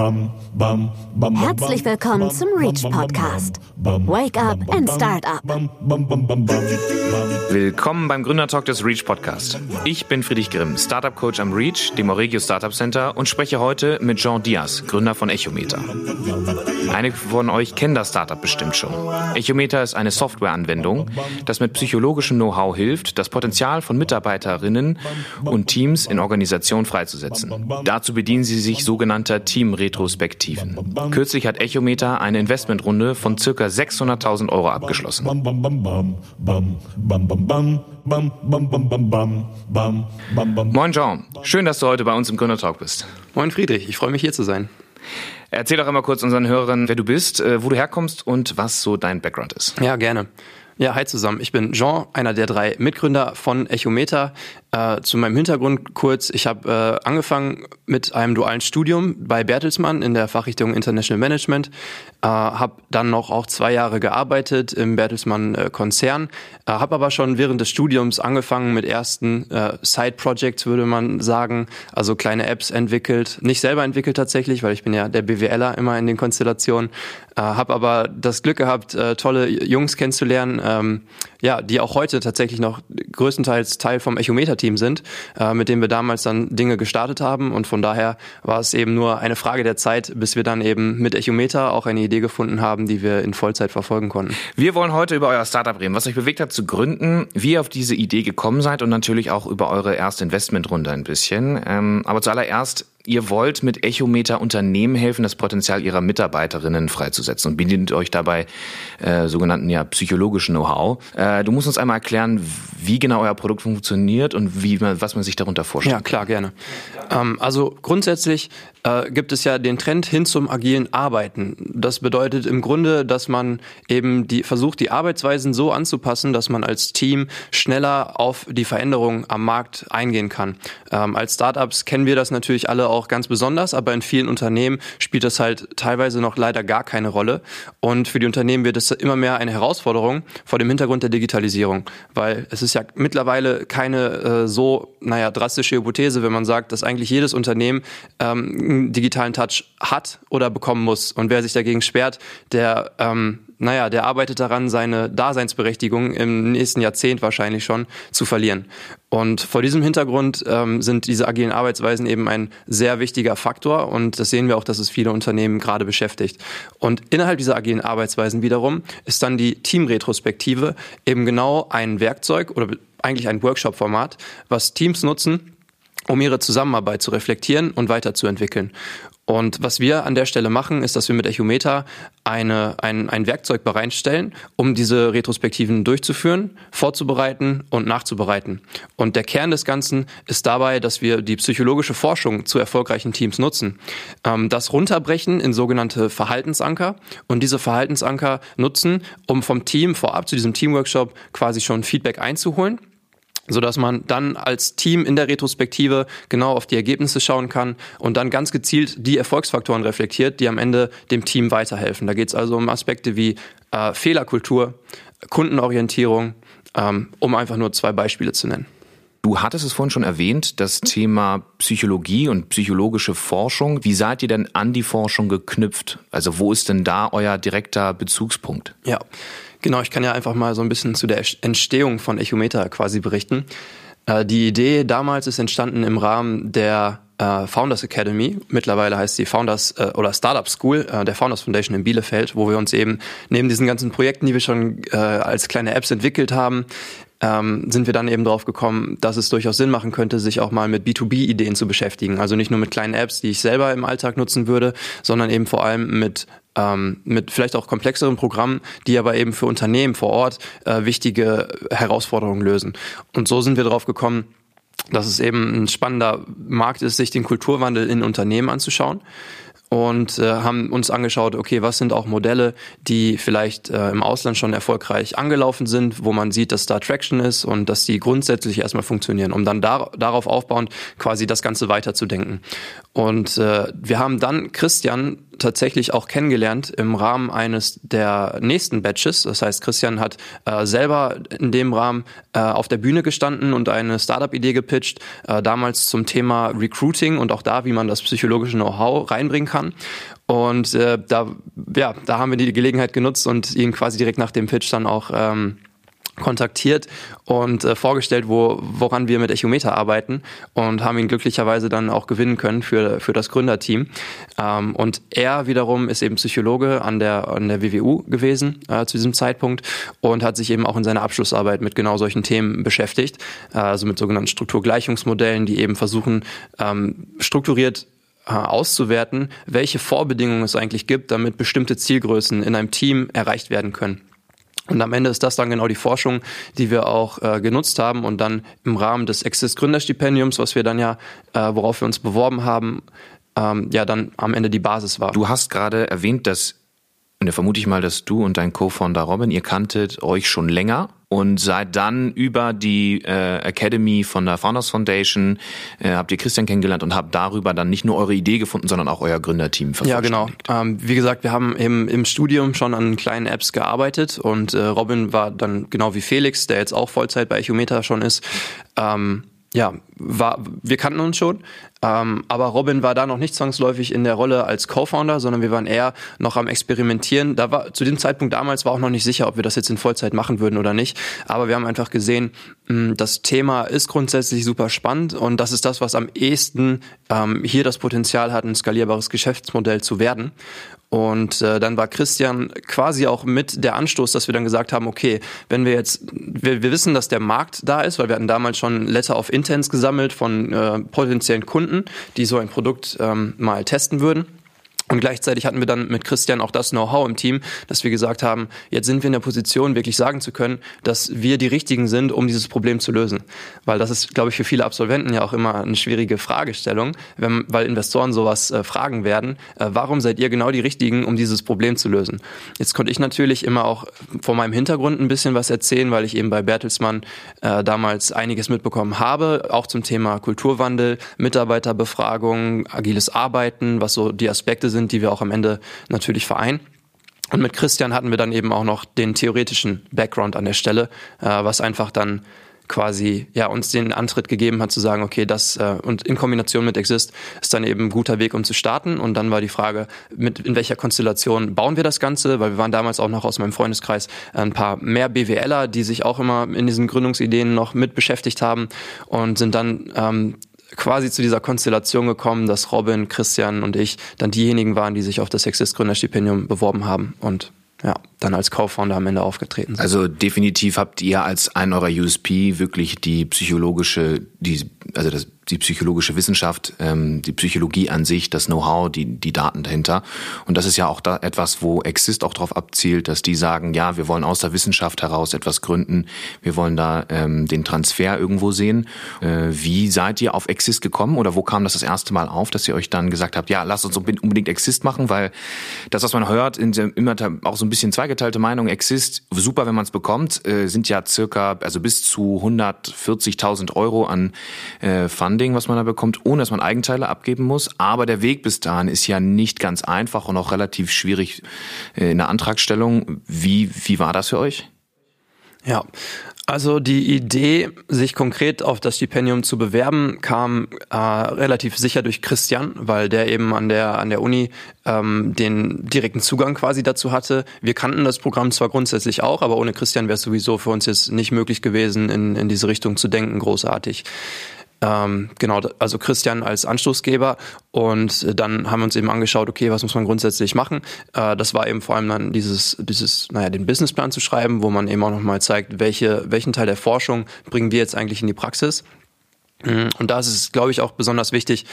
Herzlich willkommen zum Reach Podcast. Wake up and start up. Willkommen beim Gründertalk des Reach Podcast. Ich bin Friedrich Grimm, Startup Coach am Reach, dem Oregio Startup Center und spreche heute mit Jean Diaz, Gründer von Echometer. Einige von euch kennen das Startup bestimmt schon. Echometer ist eine Softwareanwendung, das mit psychologischem Know-how hilft, das Potenzial von Mitarbeiterinnen und Teams in Organisationen freizusetzen. Dazu bedienen sie sich sogenannter Team Retrospektiven. Kürzlich hat Echometer eine Investmentrunde von circa 600.000 Euro abgeschlossen. Moin Jean, schön, dass du heute bei uns im Gründertalk bist. Moin Friedrich, ich freue mich hier zu sein. Erzähl doch einmal kurz unseren Hörern, wer du bist, äh, wo du herkommst und was so dein Background ist. Ja, gerne. Ja, hi zusammen. Ich bin Jean, einer der drei Mitgründer von Echometer. Äh, zu meinem Hintergrund kurz. Ich habe äh, angefangen mit einem dualen Studium bei Bertelsmann in der Fachrichtung International Management. Äh, habe dann noch auch zwei Jahre gearbeitet im Bertelsmann-Konzern. Äh, habe aber schon während des Studiums angefangen mit ersten äh, Side-Projects, würde man sagen. Also kleine Apps entwickelt. Nicht selber entwickelt tatsächlich, weil ich bin ja der BWLer immer in den Konstellationen. Äh, habe aber das Glück gehabt, äh, tolle Jungs kennenzulernen, ähm, ja, die auch heute tatsächlich noch größtenteils Teil vom Echometer-Team sind, äh, mit dem wir damals dann Dinge gestartet haben. Und von daher war es eben nur eine Frage der Zeit, bis wir dann eben mit Echometer auch eine Idee gefunden haben, die wir in Vollzeit verfolgen konnten. Wir wollen heute über euer Startup reden, was euch bewegt hat zu gründen, wie ihr auf diese Idee gekommen seid und natürlich auch über eure erste Investmentrunde ein bisschen. Ähm, aber zuallererst Ihr wollt mit Echometer Unternehmen helfen, das Potenzial ihrer Mitarbeiterinnen freizusetzen und bietet euch dabei äh, sogenannten ja psychologischen Know-how. Äh, du musst uns einmal erklären, wie genau euer Produkt funktioniert und wie man, was man sich darunter vorstellt. Ja, klar, gerne. Ähm, also grundsätzlich äh, gibt es ja den Trend hin zum agilen Arbeiten. Das bedeutet im Grunde, dass man eben die versucht, die Arbeitsweisen so anzupassen, dass man als Team schneller auf die Veränderungen am Markt eingehen kann. Ähm, als Startups kennen wir das natürlich alle auch ganz besonders, aber in vielen Unternehmen spielt das halt teilweise noch leider gar keine Rolle. Und für die Unternehmen wird es immer mehr eine Herausforderung vor dem Hintergrund der Digitalisierung, weil es ist ja mittlerweile keine äh, so, naja, drastische Hypothese, wenn man sagt, dass eigentlich jedes Unternehmen ähm, einen digitalen Touch hat oder bekommen muss. Und wer sich dagegen sperrt, der ähm, naja, der arbeitet daran, seine Daseinsberechtigung im nächsten Jahrzehnt wahrscheinlich schon zu verlieren. Und vor diesem Hintergrund ähm, sind diese agilen Arbeitsweisen eben ein sehr wichtiger Faktor und das sehen wir auch, dass es viele Unternehmen gerade beschäftigt. Und innerhalb dieser agilen Arbeitsweisen wiederum ist dann die Teamretrospektive eben genau ein Werkzeug oder eigentlich ein Workshop-Format, was Teams nutzen, um ihre Zusammenarbeit zu reflektieren und weiterzuentwickeln. Und was wir an der Stelle machen, ist, dass wir mit Echometer eine, ein, ein Werkzeug bereitstellen, um diese Retrospektiven durchzuführen, vorzubereiten und nachzubereiten. Und der Kern des Ganzen ist dabei, dass wir die psychologische Forschung zu erfolgreichen Teams nutzen. Ähm, das runterbrechen in sogenannte Verhaltensanker und diese Verhaltensanker nutzen, um vom Team vorab zu diesem Teamworkshop quasi schon Feedback einzuholen so dass man dann als Team in der Retrospektive genau auf die Ergebnisse schauen kann und dann ganz gezielt die Erfolgsfaktoren reflektiert, die am Ende dem Team weiterhelfen. Da geht es also um Aspekte wie äh, Fehlerkultur, Kundenorientierung, ähm, um einfach nur zwei Beispiele zu nennen. Du hattest es vorhin schon erwähnt, das Thema Psychologie und psychologische Forschung. Wie seid ihr denn an die Forschung geknüpft? Also wo ist denn da euer direkter Bezugspunkt? Ja, Genau, ich kann ja einfach mal so ein bisschen zu der Entstehung von Echometer quasi berichten. Äh, die Idee damals ist entstanden im Rahmen der äh, Founders Academy. Mittlerweile heißt sie Founders äh, oder Startup School, der Founders Foundation in Bielefeld, wo wir uns eben neben diesen ganzen Projekten, die wir schon als kleine Apps entwickelt haben, ähm, sind wir dann eben drauf gekommen, dass es durchaus Sinn machen könnte, sich auch mal mit B2B-Ideen zu beschäftigen. Also nicht nur mit kleinen Apps, die ich selber im Alltag nutzen würde, sondern eben vor allem mit ähm, mit vielleicht auch komplexeren Programmen, die aber eben für Unternehmen vor Ort äh, wichtige Herausforderungen lösen. Und so sind wir drauf gekommen, dass es eben ein spannender Markt ist, sich den Kulturwandel in Unternehmen anzuschauen und äh, haben uns angeschaut, okay, was sind auch Modelle, die vielleicht äh, im Ausland schon erfolgreich angelaufen sind, wo man sieht, dass da Traction ist und dass die grundsätzlich erstmal funktionieren, um dann dar darauf aufbauend quasi das Ganze weiterzudenken. Und äh, wir haben dann Christian tatsächlich auch kennengelernt im Rahmen eines der nächsten Batches. Das heißt, Christian hat äh, selber in dem Rahmen äh, auf der Bühne gestanden und eine Startup-Idee gepitcht, äh, damals zum Thema Recruiting und auch da, wie man das psychologische Know-how reinbringen kann. Und äh, da, ja, da haben wir die Gelegenheit genutzt und ihn quasi direkt nach dem Pitch dann auch ähm, kontaktiert und äh, vorgestellt, wo, woran wir mit Echometer arbeiten und haben ihn glücklicherweise dann auch gewinnen können für, für das Gründerteam. Ähm, und er wiederum ist eben Psychologe an der, an der WWU gewesen äh, zu diesem Zeitpunkt und hat sich eben auch in seiner Abschlussarbeit mit genau solchen Themen beschäftigt, äh, also mit sogenannten Strukturgleichungsmodellen, die eben versuchen, ähm, strukturiert äh, auszuwerten, welche Vorbedingungen es eigentlich gibt, damit bestimmte Zielgrößen in einem Team erreicht werden können. Und am Ende ist das dann genau die Forschung, die wir auch äh, genutzt haben und dann im Rahmen des Exist Gründerstipendiums, was wir dann ja, äh, worauf wir uns beworben haben, ähm, ja dann am Ende die Basis war. Du hast gerade erwähnt, dass, und da vermute ich mal, dass du und dein Co-Founder Robin, ihr kanntet euch schon länger und seid dann über die äh, Academy von der Founders Foundation äh, habt ihr Christian kennengelernt und habt darüber dann nicht nur eure Idee gefunden, sondern auch euer Gründerteam Ja, genau. Ähm, wie gesagt, wir haben eben im Studium schon an kleinen Apps gearbeitet und äh, Robin war dann genau wie Felix, der jetzt auch Vollzeit bei Echometer schon ist, ähm, ja, war, wir kannten uns schon, ähm, aber Robin war da noch nicht zwangsläufig in der Rolle als Co-Founder, sondern wir waren eher noch am Experimentieren. Da war zu dem Zeitpunkt damals war auch noch nicht sicher, ob wir das jetzt in Vollzeit machen würden oder nicht. Aber wir haben einfach gesehen, mh, hm, das Thema ist grundsätzlich super spannend und das ist das, was am ehesten ähm, hier das Potenzial hat, ein skalierbares Geschäftsmodell zu werden. Und äh, dann war Christian quasi auch mit der Anstoß, dass wir dann gesagt haben, okay, wenn wir jetzt, wir, wir wissen, dass der Markt da ist, weil wir hatten damals schon Letter of Intents gesammelt von äh, potenziellen Kunden, die so ein Produkt ähm, mal testen würden. Und gleichzeitig hatten wir dann mit Christian auch das Know-how im Team, dass wir gesagt haben, jetzt sind wir in der Position, wirklich sagen zu können, dass wir die Richtigen sind, um dieses Problem zu lösen. Weil das ist, glaube ich, für viele Absolventen ja auch immer eine schwierige Fragestellung, wenn, weil Investoren sowas äh, fragen werden, äh, warum seid ihr genau die Richtigen, um dieses Problem zu lösen? Jetzt konnte ich natürlich immer auch vor meinem Hintergrund ein bisschen was erzählen, weil ich eben bei Bertelsmann äh, damals einiges mitbekommen habe, auch zum Thema Kulturwandel, Mitarbeiterbefragung, agiles Arbeiten, was so die Aspekte sind, sind, die wir auch am Ende natürlich vereinen. Und mit Christian hatten wir dann eben auch noch den theoretischen Background an der Stelle, äh, was einfach dann quasi ja uns den Antritt gegeben hat zu sagen, okay, das äh, und in Kombination mit Exist ist dann eben ein guter Weg, um zu starten. Und dann war die Frage, mit in welcher Konstellation bauen wir das Ganze, weil wir waren damals auch noch aus meinem Freundeskreis ein paar mehr BWLer, die sich auch immer in diesen Gründungsideen noch mit beschäftigt haben und sind dann ähm, quasi zu dieser Konstellation gekommen, dass Robin, Christian und ich dann diejenigen waren, die sich auf das Sexist Gründerstipendium beworben haben und ja, dann als Co-Founder am Ende aufgetreten sind. Also definitiv habt ihr als ein eurer USP wirklich die psychologische, die, also das, die psychologische Wissenschaft, ähm, die Psychologie an sich, das Know-how, die, die Daten dahinter. Und das ist ja auch da etwas, wo Exist auch darauf abzielt, dass die sagen, ja, wir wollen aus der Wissenschaft heraus etwas gründen, wir wollen da ähm, den Transfer irgendwo sehen. Äh, wie seid ihr auf Exist gekommen oder wo kam das das erste Mal auf, dass ihr euch dann gesagt habt, ja, lasst uns unbedingt Exist machen, weil das, was man hört, in immer auch so ein bisschen zweigeteilte Meinung, Exist, super, wenn man es bekommt, äh, sind ja circa, also bis zu 140.000 Euro an äh, Funding was man da bekommt, ohne dass man Eigenteile abgeben muss. Aber der Weg bis dahin ist ja nicht ganz einfach und auch relativ schwierig äh, in der Antragstellung. Wie, wie war das für euch? Ja, also die Idee, sich konkret auf das Stipendium zu bewerben, kam äh, relativ sicher durch Christian, weil der eben an der an der Uni ähm, den direkten Zugang quasi dazu hatte. Wir kannten das Programm zwar grundsätzlich auch, aber ohne Christian wäre es sowieso für uns jetzt nicht möglich gewesen, in, in diese Richtung zu denken, großartig. Ähm, genau, also Christian als Anstoßgeber und dann haben wir uns eben angeschaut, okay, was muss man grundsätzlich machen? Äh, das war eben vor allem dann dieses, dieses, naja, den Businessplan zu schreiben, wo man eben auch nochmal zeigt, welche, welchen Teil der Forschung bringen wir jetzt eigentlich in die Praxis. Und da ist es, glaube ich, auch besonders wichtig,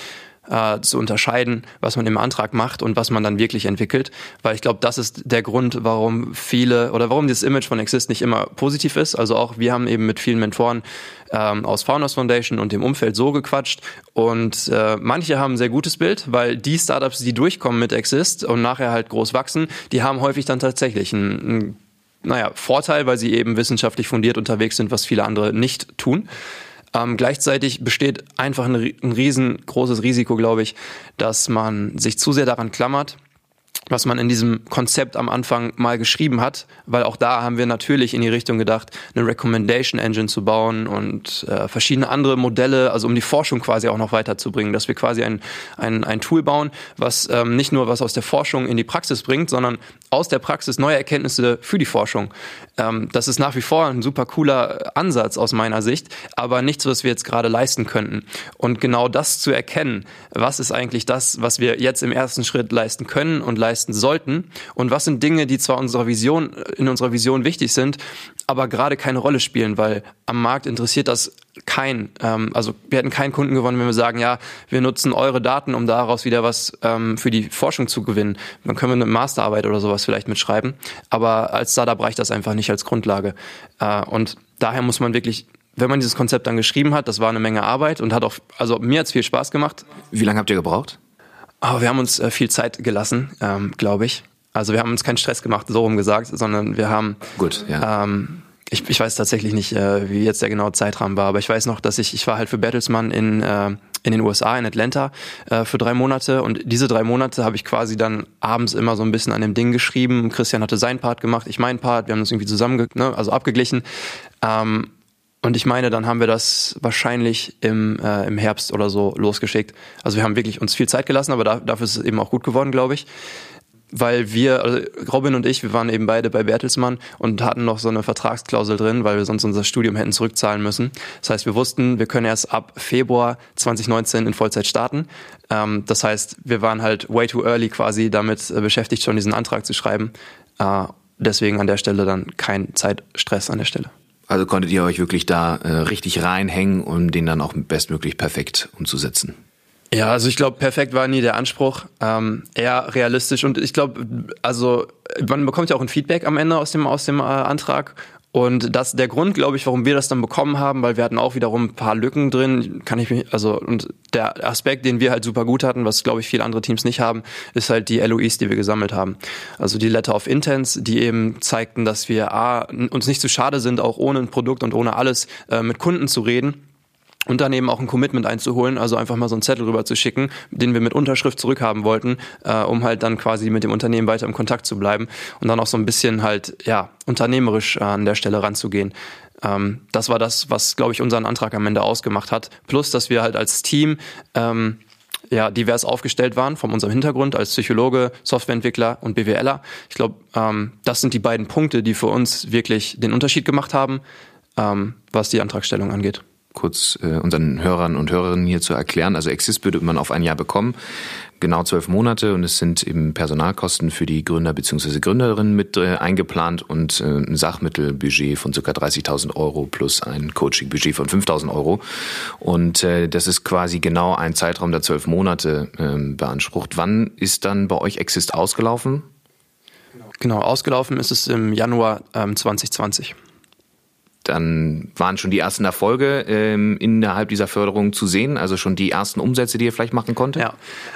äh, zu unterscheiden, was man im Antrag macht und was man dann wirklich entwickelt. Weil ich glaube, das ist der Grund, warum viele oder warum dieses Image von Exist nicht immer positiv ist. Also auch wir haben eben mit vielen Mentoren ähm, aus Founders Foundation und dem Umfeld so gequatscht. Und äh, manche haben ein sehr gutes Bild, weil die Startups, die durchkommen mit Exist und nachher halt groß wachsen, die haben häufig dann tatsächlich ein, ein naja, Vorteil, weil sie eben wissenschaftlich fundiert unterwegs sind, was viele andere nicht tun. Ähm, gleichzeitig besteht einfach ein, ein riesengroßes Risiko, glaube ich, dass man sich zu sehr daran klammert was man in diesem Konzept am Anfang mal geschrieben hat, weil auch da haben wir natürlich in die Richtung gedacht, eine Recommendation Engine zu bauen und äh, verschiedene andere Modelle, also um die Forschung quasi auch noch weiterzubringen, dass wir quasi ein, ein, ein Tool bauen, was ähm, nicht nur was aus der Forschung in die Praxis bringt, sondern aus der Praxis neue Erkenntnisse für die Forschung. Ähm, das ist nach wie vor ein super cooler Ansatz aus meiner Sicht, aber nichts, was wir jetzt gerade leisten könnten. Und genau das zu erkennen, was ist eigentlich das, was wir jetzt im ersten Schritt leisten können und leisten sollten und was sind Dinge, die zwar unserer Vision, in unserer Vision wichtig sind, aber gerade keine Rolle spielen, weil am Markt interessiert das kein, ähm, also wir hätten keinen Kunden gewonnen, wenn wir sagen, ja, wir nutzen eure Daten, um daraus wieder was ähm, für die Forschung zu gewinnen. Dann können wir eine Masterarbeit oder sowas vielleicht mitschreiben, aber als Startup reicht das einfach nicht als Grundlage. Äh, und daher muss man wirklich wenn man dieses Konzept dann geschrieben hat, das war eine Menge Arbeit und hat auch, also mir hat's viel Spaß gemacht. Wie lange habt ihr gebraucht? Aber wir haben uns äh, viel Zeit gelassen, ähm, glaube ich. Also wir haben uns keinen Stress gemacht, so rum gesagt, sondern wir haben. Gut, ja. Ähm, ich, ich weiß tatsächlich nicht, äh, wie jetzt der genaue Zeitrahmen war, aber ich weiß noch, dass ich, ich war halt für Bertelsmann in, äh, in den USA, in Atlanta, äh, für drei Monate und diese drei Monate habe ich quasi dann abends immer so ein bisschen an dem Ding geschrieben. Christian hatte seinen Part gemacht, ich meinen Part, wir haben uns irgendwie zusammen, ne, also abgeglichen. Ähm, und ich meine, dann haben wir das wahrscheinlich im, äh, im Herbst oder so losgeschickt. Also wir haben wirklich uns viel Zeit gelassen, aber da, dafür ist es eben auch gut geworden, glaube ich. Weil wir, also Robin und ich, wir waren eben beide bei Bertelsmann und hatten noch so eine Vertragsklausel drin, weil wir sonst unser Studium hätten zurückzahlen müssen. Das heißt, wir wussten, wir können erst ab Februar 2019 in Vollzeit starten. Ähm, das heißt, wir waren halt way too early quasi damit äh, beschäftigt, schon diesen Antrag zu schreiben. Äh, deswegen an der Stelle dann kein Zeitstress an der Stelle. Also konntet ihr euch wirklich da äh, richtig reinhängen, um den dann auch bestmöglich perfekt umzusetzen? Ja, also ich glaube, perfekt war nie der Anspruch, ähm, eher realistisch. Und ich glaube, also man bekommt ja auch ein Feedback am Ende aus dem aus dem äh, Antrag. Und das der Grund, glaube ich, warum wir das dann bekommen haben, weil wir hatten auch wiederum ein paar Lücken drin, kann ich mich, also und der Aspekt, den wir halt super gut hatten, was glaube ich viele andere Teams nicht haben, ist halt die LOIs, die wir gesammelt haben. Also die Letter of Intents, die eben zeigten, dass wir A, uns nicht zu schade sind, auch ohne ein Produkt und ohne alles äh, mit Kunden zu reden eben auch ein Commitment einzuholen, also einfach mal so einen Zettel rüber zu schicken, den wir mit Unterschrift zurückhaben wollten, äh, um halt dann quasi mit dem Unternehmen weiter im Kontakt zu bleiben und dann auch so ein bisschen halt, ja, unternehmerisch äh, an der Stelle ranzugehen. Ähm, das war das, was, glaube ich, unseren Antrag am Ende ausgemacht hat. Plus, dass wir halt als Team ähm, ja, divers aufgestellt waren von unserem Hintergrund als Psychologe, Softwareentwickler und BWLer. Ich glaube, ähm, das sind die beiden Punkte, die für uns wirklich den Unterschied gemacht haben, ähm, was die Antragstellung angeht kurz äh, unseren Hörern und Hörerinnen hier zu erklären. Also Exist würde man auf ein Jahr bekommen, genau zwölf Monate und es sind eben Personalkosten für die Gründer bzw. Gründerinnen mit äh, eingeplant und äh, ein Sachmittelbudget von ca. 30.000 Euro plus ein Coaching-Budget von 5.000 Euro. Und äh, das ist quasi genau ein Zeitraum, der zwölf Monate äh, beansprucht. Wann ist dann bei euch Exist ausgelaufen? Genau, ausgelaufen ist es im Januar ähm, 2020 dann waren schon die ersten Erfolge ähm, innerhalb dieser Förderung zu sehen, also schon die ersten Umsätze, die ihr vielleicht machen konntet? Ja,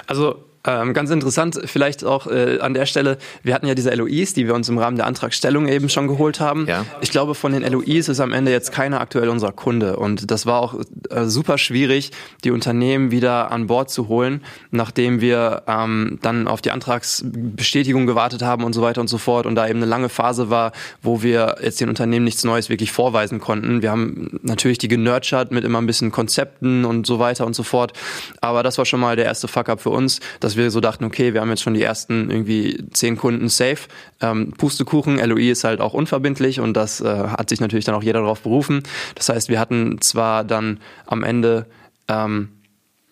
also ähm, ganz interessant, vielleicht auch äh, an der Stelle, wir hatten ja diese LOIs, die wir uns im Rahmen der Antragstellung eben schon geholt haben. Ja. Ich glaube, von den LOIs ist am Ende jetzt keiner aktuell unser Kunde. Und das war auch äh, super schwierig, die Unternehmen wieder an Bord zu holen, nachdem wir ähm, dann auf die Antragsbestätigung gewartet haben und so weiter und so fort. Und da eben eine lange Phase war, wo wir jetzt den Unternehmen nichts Neues wirklich vorweisen konnten. Wir haben natürlich die genurtured mit immer ein bisschen Konzepten und so weiter und so fort. Aber das war schon mal der erste Fuck-up für uns, dass dass wir so dachten, okay, wir haben jetzt schon die ersten irgendwie zehn Kunden safe. Ähm, Pustekuchen, LOI ist halt auch unverbindlich und das äh, hat sich natürlich dann auch jeder darauf berufen. Das heißt, wir hatten zwar dann am Ende ähm,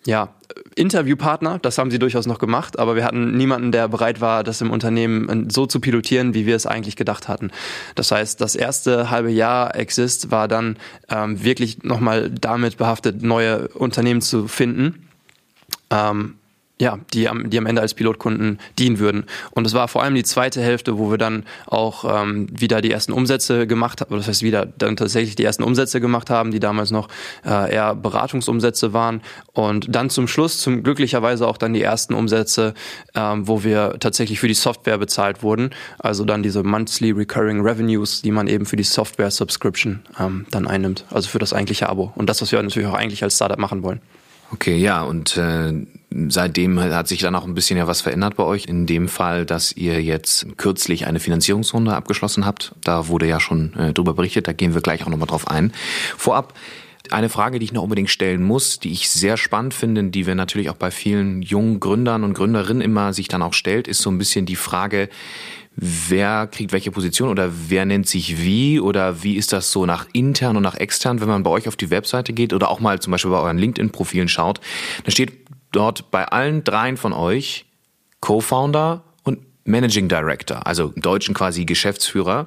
ja, Interviewpartner, das haben sie durchaus noch gemacht, aber wir hatten niemanden, der bereit war, das im Unternehmen so zu pilotieren, wie wir es eigentlich gedacht hatten. Das heißt, das erste halbe Jahr Exist war dann ähm, wirklich nochmal damit behaftet, neue Unternehmen zu finden. Ähm, ja, die am, die am Ende als Pilotkunden dienen würden. Und es war vor allem die zweite Hälfte, wo wir dann auch ähm, wieder die ersten Umsätze gemacht haben, das heißt wieder dann tatsächlich die ersten Umsätze gemacht haben, die damals noch äh, eher Beratungsumsätze waren. Und dann zum Schluss, zum glücklicherweise auch dann die ersten Umsätze, ähm, wo wir tatsächlich für die Software bezahlt wurden. Also dann diese Monthly Recurring Revenues, die man eben für die Software Subscription ähm, dann einnimmt, also für das eigentliche Abo. Und das, was wir natürlich auch eigentlich als Startup machen wollen. Okay, ja, und äh, seitdem hat sich dann auch ein bisschen ja was verändert bei euch. In dem Fall, dass ihr jetzt kürzlich eine Finanzierungsrunde abgeschlossen habt. Da wurde ja schon äh, drüber berichtet, da gehen wir gleich auch nochmal drauf ein. Vorab eine Frage, die ich noch unbedingt stellen muss, die ich sehr spannend finde, die wir natürlich auch bei vielen jungen Gründern und Gründerinnen immer sich dann auch stellt, ist so ein bisschen die Frage, wer kriegt welche Position oder wer nennt sich wie oder wie ist das so nach intern und nach extern, wenn man bei euch auf die Webseite geht oder auch mal zum Beispiel bei euren LinkedIn-Profilen schaut, dann steht dort bei allen dreien von euch Co-Founder und Managing Director, also im Deutschen quasi Geschäftsführer.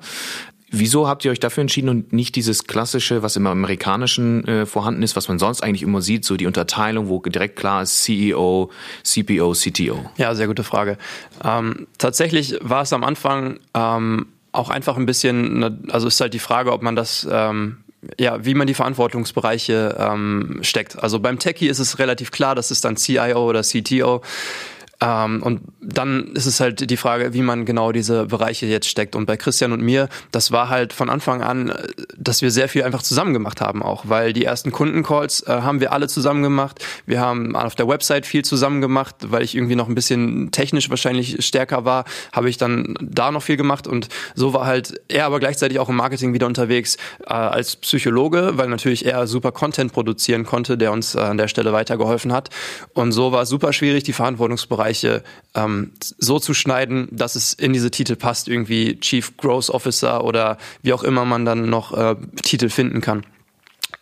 Wieso habt ihr euch dafür entschieden und nicht dieses klassische, was im Amerikanischen äh, vorhanden ist, was man sonst eigentlich immer sieht, so die Unterteilung, wo direkt klar ist CEO, CPO, CTO? Ja, sehr gute Frage. Ähm, tatsächlich war es am Anfang ähm, auch einfach ein bisschen, ne, also ist halt die Frage, ob man das ähm, ja, wie man die Verantwortungsbereiche ähm, steckt. Also beim Techie ist es relativ klar, das ist dann CIO oder CTO. Ähm, und dann ist es halt die Frage, wie man genau diese Bereiche jetzt steckt. Und bei Christian und mir, das war halt von Anfang an, dass wir sehr viel einfach zusammen gemacht haben auch, weil die ersten Kundencalls äh, haben wir alle zusammen gemacht. Wir haben auf der Website viel zusammen gemacht, weil ich irgendwie noch ein bisschen technisch wahrscheinlich stärker war, habe ich dann da noch viel gemacht und so war halt er aber gleichzeitig auch im Marketing wieder unterwegs äh, als Psychologe, weil natürlich er super Content produzieren konnte, der uns äh, an der Stelle weitergeholfen hat. Und so war es super schwierig, die Verantwortungsbereiche Bereiche ähm, so zu schneiden, dass es in diese Titel passt, irgendwie Chief Growth Officer oder wie auch immer man dann noch äh, Titel finden kann.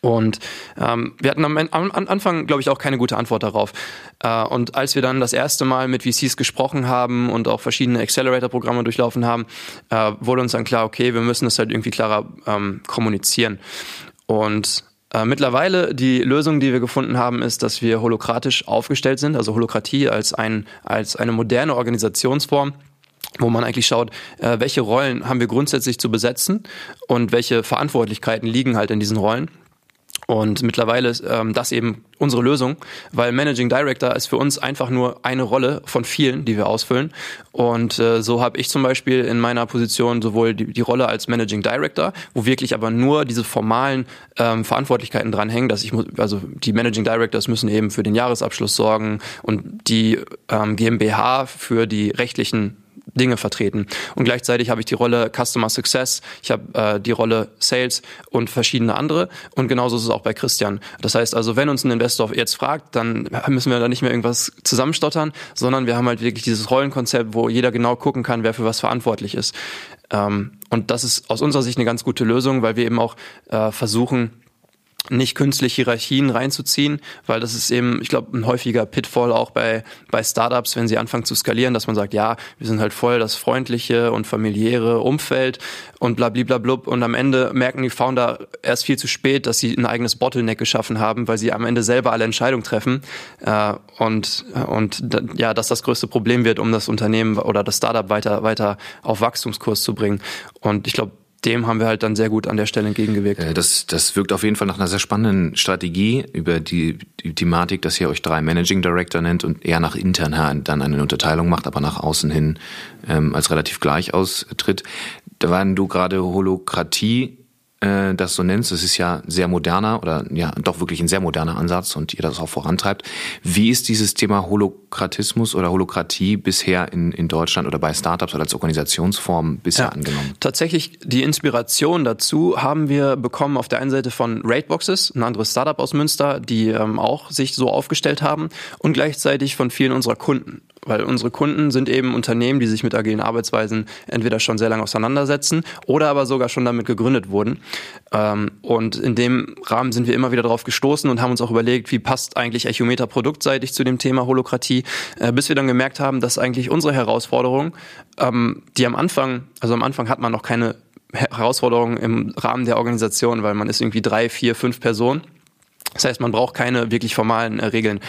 Und ähm, wir hatten am, am Anfang, glaube ich, auch keine gute Antwort darauf. Äh, und als wir dann das erste Mal mit VCs gesprochen haben und auch verschiedene Accelerator-Programme durchlaufen haben, äh, wurde uns dann klar, okay, wir müssen das halt irgendwie klarer ähm, kommunizieren. Und äh, mittlerweile die Lösung, die wir gefunden haben, ist, dass wir holokratisch aufgestellt sind, also Holokratie als, ein, als eine moderne Organisationsform wo man eigentlich schaut, äh, welche Rollen haben wir grundsätzlich zu besetzen und welche Verantwortlichkeiten liegen halt in diesen Rollen. Und mittlerweile ist ähm, das eben unsere Lösung, weil Managing Director ist für uns einfach nur eine Rolle von vielen, die wir ausfüllen. Und äh, so habe ich zum Beispiel in meiner Position sowohl die, die Rolle als Managing Director, wo wirklich aber nur diese formalen ähm, Verantwortlichkeiten dranhängen, dass ich muss, also die Managing Directors müssen eben für den Jahresabschluss sorgen und die ähm, GmbH für die rechtlichen Dinge vertreten. Und gleichzeitig habe ich die Rolle Customer Success, ich habe äh, die Rolle Sales und verschiedene andere. Und genauso ist es auch bei Christian. Das heißt also, wenn uns ein Investor jetzt fragt, dann müssen wir da nicht mehr irgendwas zusammenstottern, sondern wir haben halt wirklich dieses Rollenkonzept, wo jeder genau gucken kann, wer für was verantwortlich ist. Ähm, und das ist aus unserer Sicht eine ganz gute Lösung, weil wir eben auch äh, versuchen, nicht künstlich Hierarchien reinzuziehen, weil das ist eben, ich glaube, ein häufiger Pitfall auch bei, bei Startups, wenn sie anfangen zu skalieren, dass man sagt, ja, wir sind halt voll das freundliche und familiäre Umfeld und blablabla und am Ende merken die Founder erst viel zu spät, dass sie ein eigenes Bottleneck geschaffen haben, weil sie am Ende selber alle Entscheidungen treffen äh, und, und ja, dass das größte Problem wird, um das Unternehmen oder das Startup weiter, weiter auf Wachstumskurs zu bringen. Und ich glaube, dem haben wir halt dann sehr gut an der Stelle entgegengewirkt. Äh, das, das wirkt auf jeden Fall nach einer sehr spannenden Strategie über die, die Thematik, dass ihr euch drei Managing Director nennt und eher nach intern dann eine Unterteilung macht, aber nach außen hin ähm, als relativ gleich austritt. Da waren du gerade Holokratie äh, das so nennst. Das ist ja sehr moderner oder ja doch wirklich ein sehr moderner Ansatz und ihr das auch vorantreibt. Wie ist dieses Thema Holokratismus oder Holokratie bisher in, in Deutschland oder bei Startups oder als Organisationsform bisher ja, angenommen? Tatsächlich die Inspiration dazu haben wir bekommen auf der einen Seite von Raidboxes, ein anderes Startup aus Münster, die ähm, auch sich so aufgestellt haben und gleichzeitig von vielen unserer Kunden weil unsere Kunden sind eben Unternehmen, die sich mit agilen Arbeitsweisen entweder schon sehr lange auseinandersetzen oder aber sogar schon damit gegründet wurden. Ähm, und in dem Rahmen sind wir immer wieder darauf gestoßen und haben uns auch überlegt, wie passt eigentlich Echometer produktseitig zu dem Thema Holokratie, äh, bis wir dann gemerkt haben, dass eigentlich unsere Herausforderung, ähm, die am Anfang, also am Anfang hat man noch keine Herausforderung im Rahmen der Organisation, weil man ist irgendwie drei, vier, fünf Personen. Das heißt, man braucht keine wirklich formalen äh, Regeln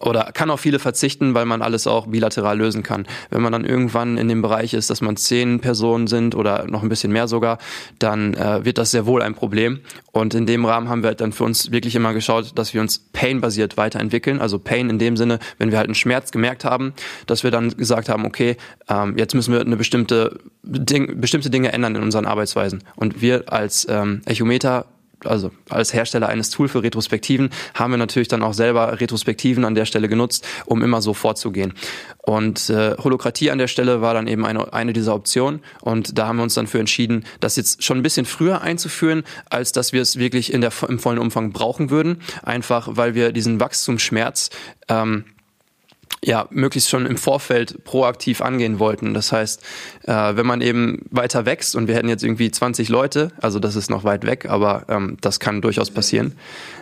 oder kann auf viele verzichten, weil man alles auch bilateral lösen kann. Wenn man dann irgendwann in dem Bereich ist, dass man zehn Personen sind oder noch ein bisschen mehr sogar, dann äh, wird das sehr wohl ein Problem. Und in dem Rahmen haben wir halt dann für uns wirklich immer geschaut, dass wir uns Pain-basiert weiterentwickeln. Also Pain in dem Sinne, wenn wir halt einen Schmerz gemerkt haben, dass wir dann gesagt haben, okay, ähm, jetzt müssen wir eine bestimmte, Ding, bestimmte Dinge ändern in unseren Arbeitsweisen. Und wir als ähm, Echometer also als Hersteller eines Tool für Retrospektiven haben wir natürlich dann auch selber Retrospektiven an der Stelle genutzt, um immer so vorzugehen. Und äh, Holokratie an der Stelle war dann eben eine, eine dieser Optionen. Und da haben wir uns dann für entschieden, das jetzt schon ein bisschen früher einzuführen, als dass wir es wirklich in der, im vollen Umfang brauchen würden. Einfach weil wir diesen Wachstumsschmerz ähm, ja, möglichst schon im Vorfeld proaktiv angehen wollten. Das heißt, äh, wenn man eben weiter wächst und wir hätten jetzt irgendwie 20 Leute, also das ist noch weit weg, aber ähm, das kann durchaus passieren.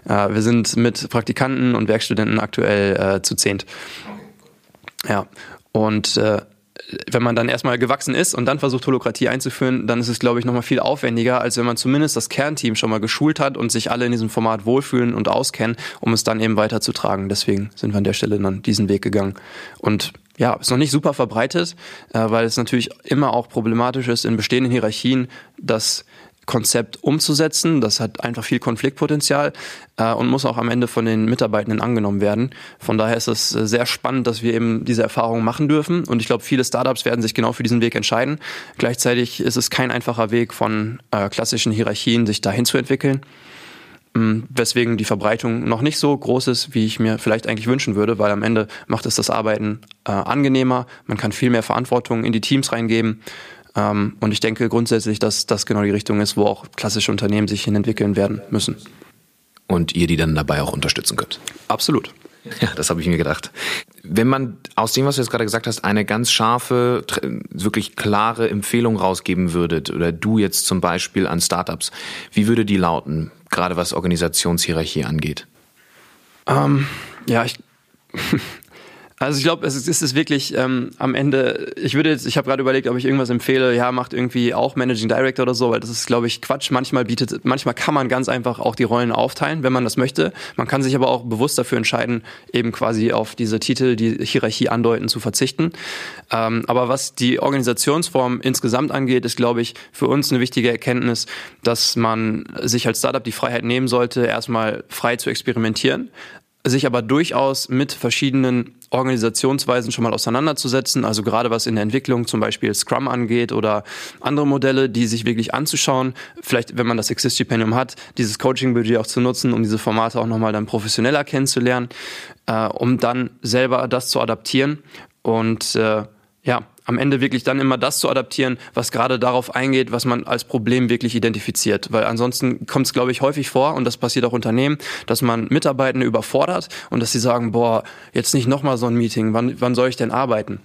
Äh, wir sind mit Praktikanten und Werkstudenten aktuell äh, zu zehnt. Ja, und äh, wenn man dann erstmal gewachsen ist und dann versucht, Holokratie einzuführen, dann ist es, glaube ich, nochmal viel aufwendiger, als wenn man zumindest das Kernteam schon mal geschult hat und sich alle in diesem Format wohlfühlen und auskennen, um es dann eben weiterzutragen. Deswegen sind wir an der Stelle dann diesen Weg gegangen. Und ja, ist noch nicht super verbreitet, äh, weil es natürlich immer auch problematisch ist in bestehenden Hierarchien, dass Konzept umzusetzen. Das hat einfach viel Konfliktpotenzial äh, und muss auch am Ende von den Mitarbeitenden angenommen werden. Von daher ist es äh, sehr spannend, dass wir eben diese Erfahrungen machen dürfen. Und ich glaube, viele Startups werden sich genau für diesen Weg entscheiden. Gleichzeitig ist es kein einfacher Weg von äh, klassischen Hierarchien, sich dahin zu entwickeln. Ähm, weswegen die Verbreitung noch nicht so groß ist, wie ich mir vielleicht eigentlich wünschen würde, weil am Ende macht es das Arbeiten äh, angenehmer. Man kann viel mehr Verantwortung in die Teams reingeben. Ähm, und ich denke grundsätzlich, dass das genau die Richtung ist, wo auch klassische Unternehmen sich hin entwickeln werden müssen. Und ihr die dann dabei auch unterstützen könnt. Absolut. Ja, das habe ich mir gedacht. Wenn man aus dem, was du jetzt gerade gesagt hast, eine ganz scharfe, wirklich klare Empfehlung rausgeben würdet, oder du jetzt zum Beispiel an Startups, wie würde die lauten, gerade was Organisationshierarchie angeht? Ähm, ja, ich, Also ich glaube, es ist, es wirklich ähm, am Ende, ich würde jetzt, ich habe gerade überlegt, ob ich irgendwas empfehle, ja, macht irgendwie auch Managing Director oder so, weil das ist, glaube ich, Quatsch. Manchmal bietet, manchmal kann man ganz einfach auch die Rollen aufteilen, wenn man das möchte. Man kann sich aber auch bewusst dafür entscheiden, eben quasi auf diese Titel, die Hierarchie andeuten, zu verzichten. Ähm, aber was die Organisationsform insgesamt angeht, ist, glaube ich, für uns eine wichtige Erkenntnis, dass man sich als Startup die Freiheit nehmen sollte, erstmal frei zu experimentieren, sich aber durchaus mit verschiedenen Organisationsweisen schon mal auseinanderzusetzen, also gerade was in der Entwicklung zum Beispiel Scrum angeht oder andere Modelle, die sich wirklich anzuschauen, vielleicht wenn man das Exist-Stipendium hat, dieses Coaching-Budget auch zu nutzen, um diese Formate auch nochmal dann professioneller kennenzulernen, äh, um dann selber das zu adaptieren. Und äh, ja, am Ende wirklich dann immer das zu adaptieren, was gerade darauf eingeht, was man als Problem wirklich identifiziert. Weil ansonsten kommt es, glaube ich, häufig vor, und das passiert auch Unternehmen, dass man Mitarbeitende überfordert und dass sie sagen, boah, jetzt nicht nochmal so ein Meeting, wann, wann soll ich denn arbeiten?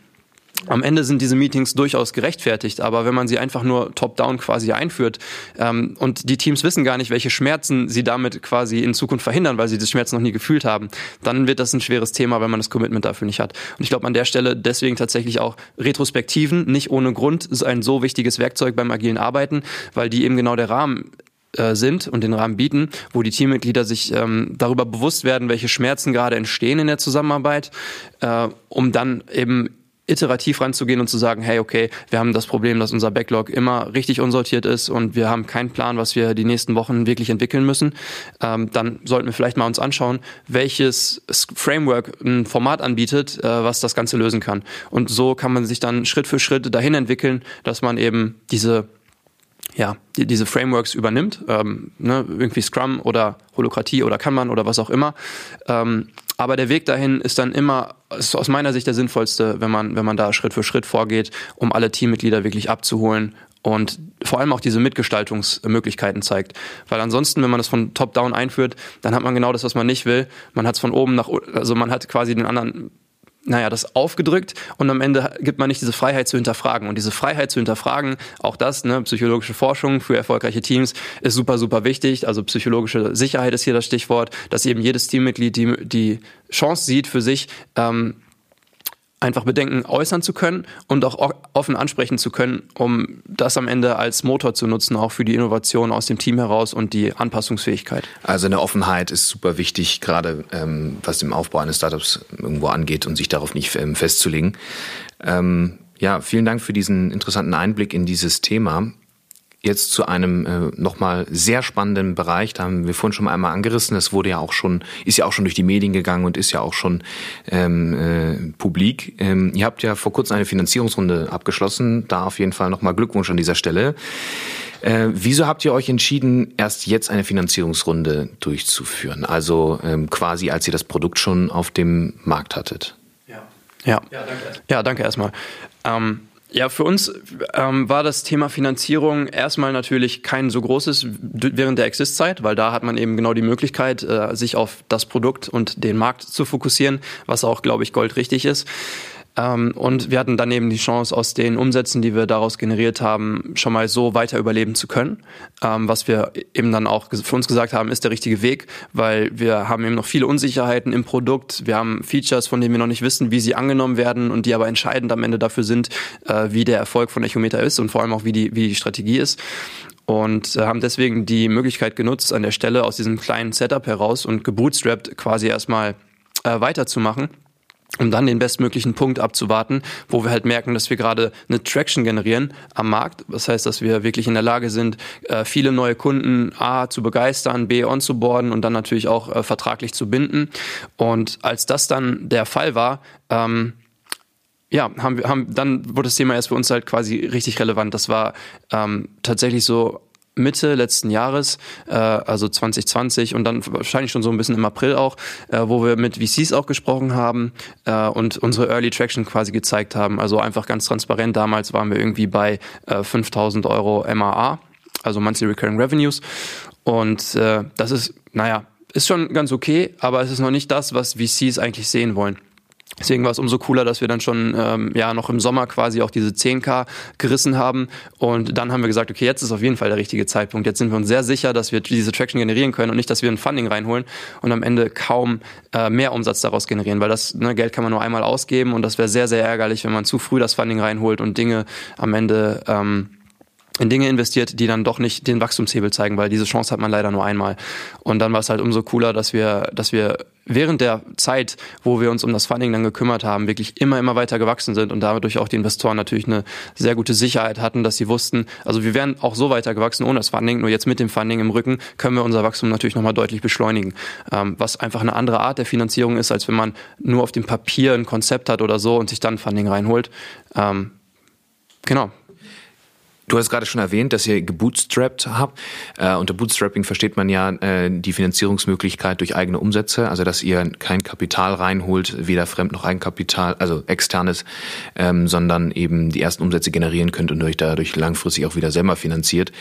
Am Ende sind diese Meetings durchaus gerechtfertigt, aber wenn man sie einfach nur top-down quasi einführt ähm, und die Teams wissen gar nicht, welche Schmerzen sie damit quasi in Zukunft verhindern, weil sie das Schmerzen noch nie gefühlt haben, dann wird das ein schweres Thema, wenn man das Commitment dafür nicht hat. Und ich glaube an der Stelle deswegen tatsächlich auch Retrospektiven nicht ohne Grund ist ein so wichtiges Werkzeug beim agilen Arbeiten, weil die eben genau der Rahmen äh, sind und den Rahmen bieten, wo die Teammitglieder sich ähm, darüber bewusst werden, welche Schmerzen gerade entstehen in der Zusammenarbeit, äh, um dann eben iterativ ranzugehen und zu sagen, hey, okay, wir haben das Problem, dass unser Backlog immer richtig unsortiert ist und wir haben keinen Plan, was wir die nächsten Wochen wirklich entwickeln müssen, ähm, dann sollten wir vielleicht mal uns anschauen, welches Framework ein Format anbietet, äh, was das Ganze lösen kann. Und so kann man sich dann Schritt für Schritt dahin entwickeln, dass man eben diese ja, die, diese Frameworks übernimmt, ähm, ne, irgendwie Scrum oder Holokratie oder Kanban oder was auch immer. Ähm, aber der Weg dahin ist dann immer, ist aus meiner Sicht der sinnvollste, wenn man, wenn man da Schritt für Schritt vorgeht, um alle Teammitglieder wirklich abzuholen und vor allem auch diese Mitgestaltungsmöglichkeiten zeigt. Weil ansonsten, wenn man das von top-down einführt, dann hat man genau das, was man nicht will. Man hat es von oben nach, also man hat quasi den anderen naja, das aufgedrückt und am Ende gibt man nicht diese Freiheit zu hinterfragen. Und diese Freiheit zu hinterfragen, auch das, ne, psychologische Forschung für erfolgreiche Teams ist super, super wichtig. Also psychologische Sicherheit ist hier das Stichwort, dass eben jedes Teammitglied die, die Chance sieht für sich, ähm, einfach Bedenken äußern zu können und auch offen ansprechen zu können, um das am Ende als Motor zu nutzen, auch für die Innovation aus dem Team heraus und die Anpassungsfähigkeit. Also eine Offenheit ist super wichtig, gerade ähm, was den Aufbau eines Startups irgendwo angeht und sich darauf nicht ähm, festzulegen. Ähm, ja, vielen Dank für diesen interessanten Einblick in dieses Thema. Jetzt zu einem äh, nochmal sehr spannenden Bereich. Da haben wir vorhin schon mal einmal angerissen. Das wurde ja auch schon, ist ja auch schon durch die Medien gegangen und ist ja auch schon ähm, äh, publik. Ähm, ihr habt ja vor kurzem eine Finanzierungsrunde abgeschlossen. Da auf jeden Fall nochmal Glückwunsch an dieser Stelle. Äh, wieso habt ihr euch entschieden, erst jetzt eine Finanzierungsrunde durchzuführen? Also ähm, quasi, als ihr das Produkt schon auf dem Markt hattet. Ja, ja, ja danke, ja, danke erstmal. Ähm, ja, für uns ähm, war das Thema Finanzierung erstmal natürlich kein so großes während der Exist-Zeit, weil da hat man eben genau die Möglichkeit, äh, sich auf das Produkt und den Markt zu fokussieren, was auch, glaube ich, goldrichtig ist. Ähm, und wir hatten dann eben die Chance, aus den Umsätzen, die wir daraus generiert haben, schon mal so weiter überleben zu können. Ähm, was wir eben dann auch für uns gesagt haben, ist der richtige Weg, weil wir haben eben noch viele Unsicherheiten im Produkt. Wir haben Features, von denen wir noch nicht wissen, wie sie angenommen werden und die aber entscheidend am Ende dafür sind, äh, wie der Erfolg von Echometer ist und vor allem auch, wie die, wie die Strategie ist und äh, haben deswegen die Möglichkeit genutzt, an der Stelle aus diesem kleinen Setup heraus und gebootstrapped quasi erstmal äh, weiterzumachen um dann den bestmöglichen Punkt abzuwarten, wo wir halt merken, dass wir gerade eine Traction generieren am Markt. Das heißt, dass wir wirklich in der Lage sind, äh, viele neue Kunden A zu begeistern, B onzuboarden und dann natürlich auch äh, vertraglich zu binden. Und als das dann der Fall war, ähm, ja, haben wir, haben, dann wurde das Thema erst für uns halt quasi richtig relevant. Das war ähm, tatsächlich so Mitte letzten Jahres, äh, also 2020 und dann wahrscheinlich schon so ein bisschen im April auch, äh, wo wir mit VCs auch gesprochen haben äh, und unsere Early Traction quasi gezeigt haben. Also einfach ganz transparent. Damals waren wir irgendwie bei äh, 5000 Euro MAA, also Monthly Recurring Revenues. Und äh, das ist, naja, ist schon ganz okay, aber es ist noch nicht das, was VCs eigentlich sehen wollen. Deswegen war es umso cooler, dass wir dann schon ähm, ja noch im Sommer quasi auch diese 10k gerissen haben. Und dann haben wir gesagt, okay, jetzt ist auf jeden Fall der richtige Zeitpunkt. Jetzt sind wir uns sehr sicher, dass wir diese Traction generieren können und nicht, dass wir ein Funding reinholen und am Ende kaum äh, mehr Umsatz daraus generieren, weil das ne, Geld kann man nur einmal ausgeben und das wäre sehr, sehr ärgerlich, wenn man zu früh das Funding reinholt und Dinge am Ende ähm, in Dinge investiert, die dann doch nicht den Wachstumshebel zeigen, weil diese Chance hat man leider nur einmal. Und dann war es halt umso cooler, dass wir, dass wir während der Zeit, wo wir uns um das Funding dann gekümmert haben, wirklich immer, immer weiter gewachsen sind und dadurch auch die Investoren natürlich eine sehr gute Sicherheit hatten, dass sie wussten, also wir wären auch so weiter gewachsen ohne das Funding, nur jetzt mit dem Funding im Rücken können wir unser Wachstum natürlich nochmal deutlich beschleunigen. Ähm, was einfach eine andere Art der Finanzierung ist, als wenn man nur auf dem Papier ein Konzept hat oder so und sich dann Funding reinholt. Ähm, genau. Du hast gerade schon erwähnt, dass ihr gebootstrapped habt. Äh, unter Bootstrapping versteht man ja äh, die Finanzierungsmöglichkeit durch eigene Umsätze, also dass ihr kein Kapital reinholt, weder Fremd- noch Eigenkapital, also externes, ähm, sondern eben die ersten Umsätze generieren könnt und euch dadurch langfristig auch wieder selber finanziert.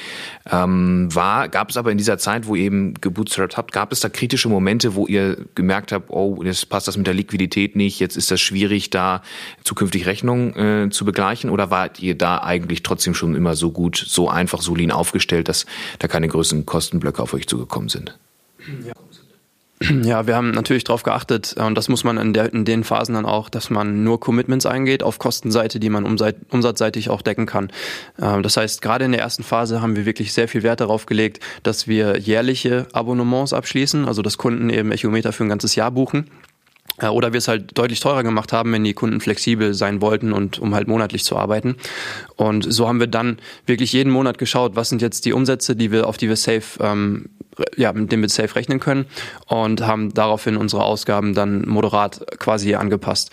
Ähm, war, gab es aber in dieser Zeit, wo ihr eben gebootstrapped habt, gab es da kritische Momente, wo ihr gemerkt habt, oh, jetzt passt das mit der Liquidität nicht, jetzt ist das schwierig, da zukünftig Rechnungen äh, zu begleichen oder wart ihr da eigentlich trotzdem schon immer so gut, so einfach, so lean aufgestellt, dass da keine größeren Kostenblöcke auf euch zugekommen sind? Ja. Ja, wir haben natürlich darauf geachtet, und das muss man in, der, in, den Phasen dann auch, dass man nur Commitments eingeht auf Kostenseite, die man umsatzseitig auch decken kann. Äh, das heißt, gerade in der ersten Phase haben wir wirklich sehr viel Wert darauf gelegt, dass wir jährliche Abonnements abschließen, also dass Kunden eben Echometer für ein ganzes Jahr buchen. Äh, oder wir es halt deutlich teurer gemacht haben, wenn die Kunden flexibel sein wollten und um halt monatlich zu arbeiten. Und so haben wir dann wirklich jeden Monat geschaut, was sind jetzt die Umsätze, die wir, auf die wir safe, ähm, ja, mit denen wir safe rechnen können und haben daraufhin unsere Ausgaben dann moderat quasi angepasst.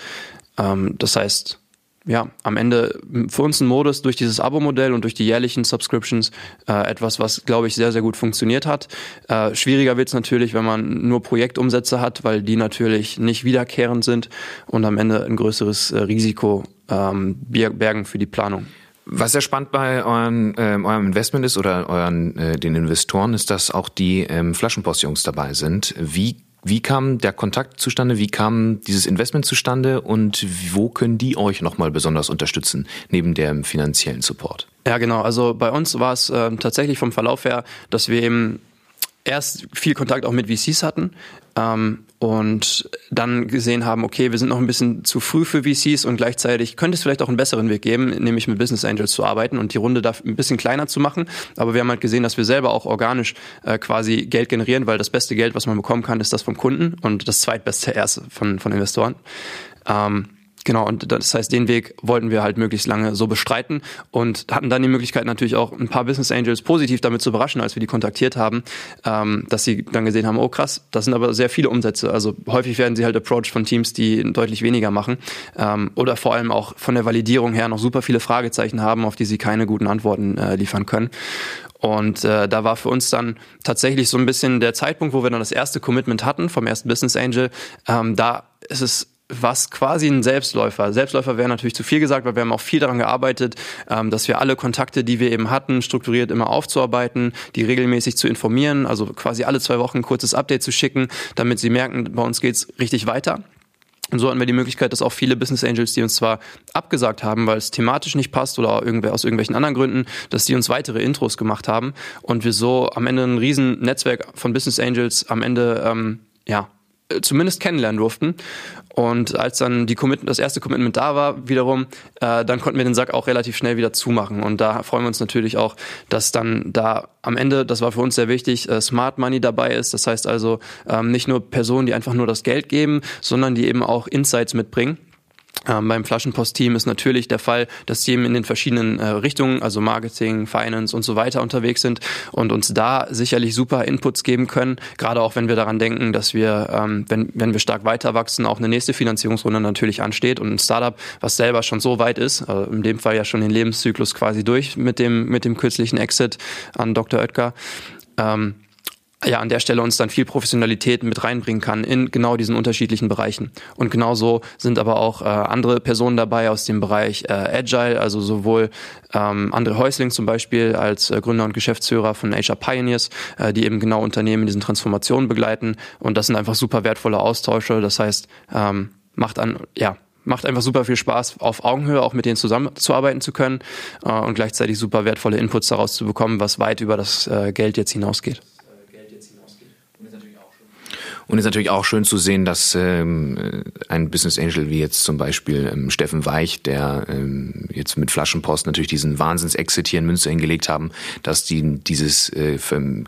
Ähm, das heißt, ja, am Ende für uns ein Modus durch dieses Abo-Modell und durch die jährlichen Subscriptions äh, etwas, was, glaube ich, sehr, sehr gut funktioniert hat. Äh, schwieriger wird es natürlich, wenn man nur Projektumsätze hat, weil die natürlich nicht wiederkehrend sind und am Ende ein größeres äh, Risiko ähm, bergen für die Planung. Was sehr spannend bei euren, äh, eurem Investment ist oder euren äh, den Investoren ist, dass auch die ähm, Flaschenpost-Jungs dabei sind. Wie wie kam der Kontakt zustande? Wie kam dieses Investment zustande? Und wo können die euch nochmal besonders unterstützen, neben dem finanziellen Support? Ja, genau. Also bei uns war es äh, tatsächlich vom Verlauf her, dass wir eben erst viel Kontakt auch mit VCs hatten ähm, und dann gesehen haben, okay, wir sind noch ein bisschen zu früh für VCs und gleichzeitig könnte es vielleicht auch einen besseren Weg geben, nämlich mit Business Angels zu arbeiten und die Runde da ein bisschen kleiner zu machen. Aber wir haben halt gesehen, dass wir selber auch organisch äh, quasi Geld generieren, weil das beste Geld, was man bekommen kann, ist das vom Kunden und das zweitbeste erst von, von Investoren. Ähm, Genau, und das heißt, den Weg wollten wir halt möglichst lange so bestreiten und hatten dann die Möglichkeit natürlich auch ein paar Business Angels positiv damit zu überraschen, als wir die kontaktiert haben, ähm, dass sie dann gesehen haben, oh krass, das sind aber sehr viele Umsätze. Also häufig werden sie halt approached von Teams, die deutlich weniger machen ähm, oder vor allem auch von der Validierung her noch super viele Fragezeichen haben, auf die sie keine guten Antworten äh, liefern können. Und äh, da war für uns dann tatsächlich so ein bisschen der Zeitpunkt, wo wir dann das erste Commitment hatten vom ersten Business Angel. Ähm, da ist es was quasi ein Selbstläufer. Selbstläufer wäre natürlich zu viel gesagt, weil wir haben auch viel daran gearbeitet, ähm, dass wir alle Kontakte, die wir eben hatten, strukturiert immer aufzuarbeiten, die regelmäßig zu informieren, also quasi alle zwei Wochen ein kurzes Update zu schicken, damit sie merken, bei uns geht's richtig weiter. Und so hatten wir die Möglichkeit, dass auch viele Business Angels, die uns zwar abgesagt haben, weil es thematisch nicht passt oder irgendwer aus irgendwelchen anderen Gründen, dass die uns weitere Intros gemacht haben und wir so am Ende ein riesen Netzwerk von Business Angels am Ende ähm, ja zumindest kennenlernen durften. Und als dann die Commitment, das erste Commitment da war, wiederum, äh, dann konnten wir den Sack auch relativ schnell wieder zumachen. Und da freuen wir uns natürlich auch, dass dann da am Ende, das war für uns sehr wichtig, äh, Smart Money dabei ist. Das heißt also ähm, nicht nur Personen, die einfach nur das Geld geben, sondern die eben auch Insights mitbringen. Ähm, beim Flaschenpost-Team ist natürlich der Fall, dass die eben in den verschiedenen äh, Richtungen, also Marketing, Finance und so weiter unterwegs sind und uns da sicherlich super Inputs geben können, gerade auch wenn wir daran denken, dass wir, ähm, wenn, wenn wir stark weiter wachsen, auch eine nächste Finanzierungsrunde natürlich ansteht und ein Startup, was selber schon so weit ist, äh, in dem Fall ja schon den Lebenszyklus quasi durch mit dem, mit dem kürzlichen Exit an Dr. Oetker, ähm, ja an der Stelle uns dann viel Professionalität mit reinbringen kann in genau diesen unterschiedlichen Bereichen. Und genauso sind aber auch äh, andere Personen dabei aus dem Bereich äh, Agile, also sowohl ähm, André Häusling zum Beispiel als äh, Gründer und Geschäftsführer von HR Pioneers, äh, die eben genau Unternehmen in diesen Transformationen begleiten. Und das sind einfach super wertvolle Austausche. Das heißt, ähm, macht an, ja, macht einfach super viel Spaß, auf Augenhöhe auch mit denen zusammenzuarbeiten zu können äh, und gleichzeitig super wertvolle Inputs daraus zu bekommen, was weit über das äh, Geld jetzt hinausgeht. Und es ist natürlich auch schön zu sehen, dass ähm, ein Business Angel wie jetzt zum Beispiel ähm, Steffen Weich, der ähm, jetzt mit Flaschenpost natürlich diesen Wahnsinns-Exit hier in Münster hingelegt haben, dass die, dieses äh,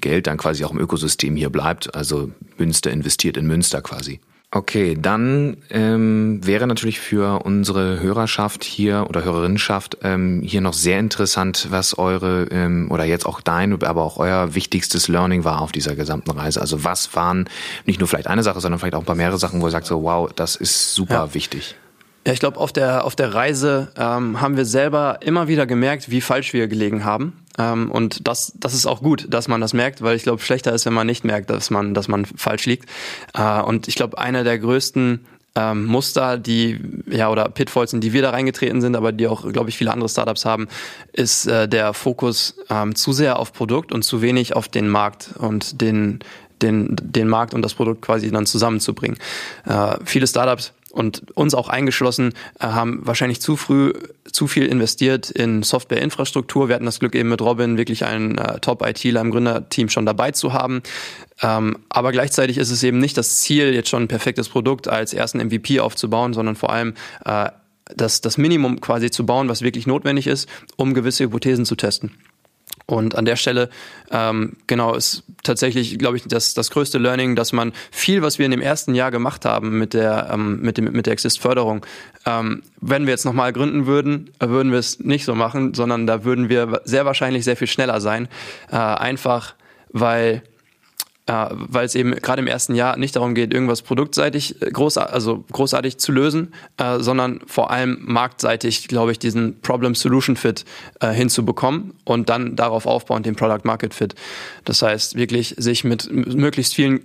Geld dann quasi auch im Ökosystem hier bleibt. Also Münster investiert in Münster quasi. Okay, dann ähm, wäre natürlich für unsere Hörerschaft hier oder Hörerinnenschaft ähm, hier noch sehr interessant, was eure ähm, oder jetzt auch dein, aber auch euer wichtigstes Learning war auf dieser gesamten Reise. Also was waren nicht nur vielleicht eine Sache, sondern vielleicht auch ein paar mehrere Sachen, wo ihr sagt so, wow, das ist super ja. wichtig. Ja, ich glaube, auf der, auf der Reise ähm, haben wir selber immer wieder gemerkt, wie falsch wir gelegen haben. Ähm, und das, das ist auch gut, dass man das merkt, weil ich glaube, schlechter ist, wenn man nicht merkt, dass man, dass man falsch liegt. Äh, und ich glaube, einer der größten ähm, Muster, die ja oder Pitfalls, in die wir da reingetreten sind, aber die auch, glaube ich, viele andere Startups haben, ist äh, der Fokus ähm, zu sehr auf Produkt und zu wenig auf den Markt und den den, den Markt und das Produkt quasi dann zusammenzubringen. Äh, viele Startups und uns auch eingeschlossen, äh, haben wahrscheinlich zu früh zu viel investiert in Softwareinfrastruktur. Wir hatten das Glück eben mit Robin wirklich einen äh, Top-ITler im Gründerteam schon dabei zu haben. Ähm, aber gleichzeitig ist es eben nicht das Ziel, jetzt schon ein perfektes Produkt als ersten MVP aufzubauen, sondern vor allem äh, das, das Minimum quasi zu bauen, was wirklich notwendig ist, um gewisse Hypothesen zu testen. Und an der Stelle, ähm, genau, ist tatsächlich, glaube ich, das, das größte Learning, dass man viel, was wir in dem ersten Jahr gemacht haben mit der, ähm, mit mit der Exist-Förderung, ähm, wenn wir jetzt nochmal gründen würden, würden wir es nicht so machen, sondern da würden wir sehr wahrscheinlich sehr viel schneller sein. Äh, einfach, weil äh, weil es eben gerade im ersten Jahr nicht darum geht, irgendwas produktseitig äh, groß, also großartig zu lösen, äh, sondern vor allem marktseitig, glaube ich, diesen Problem-Solution-Fit äh, hinzubekommen und dann darauf aufbauend den Product-Market-Fit. Das heißt, wirklich sich mit möglichst vielen